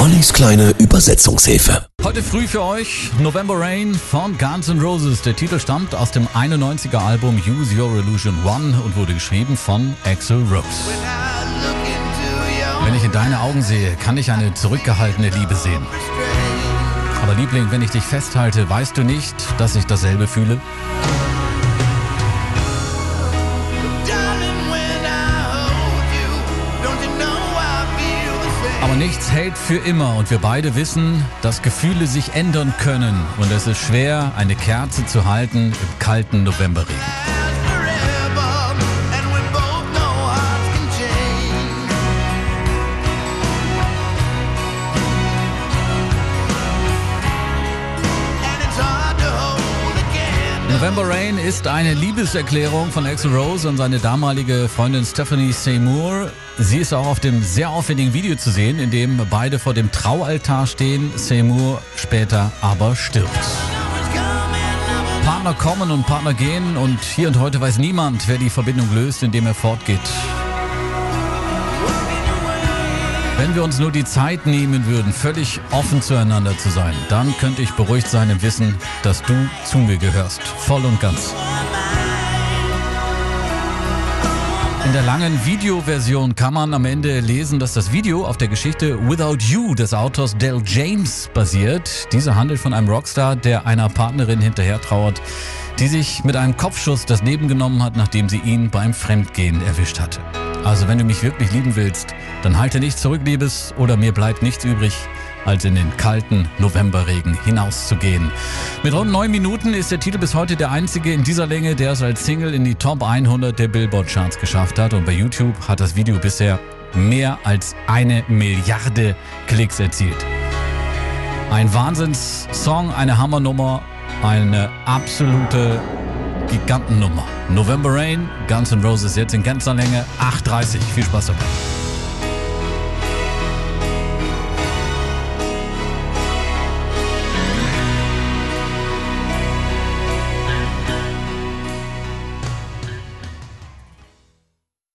Ollis kleine Übersetzungshilfe. Heute früh für euch November Rain von Guns N' Roses. Der Titel stammt aus dem 91er Album Use Your Illusion One und wurde geschrieben von Axel Rose. Wenn ich in deine Augen sehe, kann ich eine zurückgehaltene Liebe sehen. Aber Liebling, wenn ich dich festhalte, weißt du nicht, dass ich dasselbe fühle? Nichts hält für immer und wir beide wissen, dass Gefühle sich ändern können und es ist schwer, eine Kerze zu halten im kalten Novemberregen. November Rain ist eine Liebeserklärung von Axel Rose und seine damalige Freundin Stephanie Seymour. Sie ist auch auf dem sehr aufwendigen Video zu sehen, in dem beide vor dem Traualtar stehen, Seymour später aber stirbt. Partner kommen und Partner gehen und hier und heute weiß niemand, wer die Verbindung löst, indem er fortgeht. Wenn wir uns nur die Zeit nehmen würden, völlig offen zueinander zu sein, dann könnte ich beruhigt sein im Wissen, dass du zu mir gehörst, voll und ganz. In der langen Videoversion kann man am Ende lesen, dass das Video auf der Geschichte Without You des Autors Del James basiert. Diese handelt von einem Rockstar, der einer Partnerin hinterher trauert, die sich mit einem Kopfschuss das Leben genommen hat, nachdem sie ihn beim Fremdgehen erwischt hatte. Also wenn du mich wirklich lieben willst, dann halte nicht zurück, Liebes, oder mir bleibt nichts übrig, als in den kalten Novemberregen hinauszugehen. Mit rund neun Minuten ist der Titel bis heute der einzige in dieser Länge, der es als Single in die Top 100 der Billboard-Charts geschafft hat. Und bei YouTube hat das Video bisher mehr als eine Milliarde Klicks erzielt. Ein Wahnsinnssong, eine Hammernummer, eine absolute Gigantennummer. November Rain, Guns N' Roses jetzt in ganzer Länge, 8.30. Viel Spaß dabei.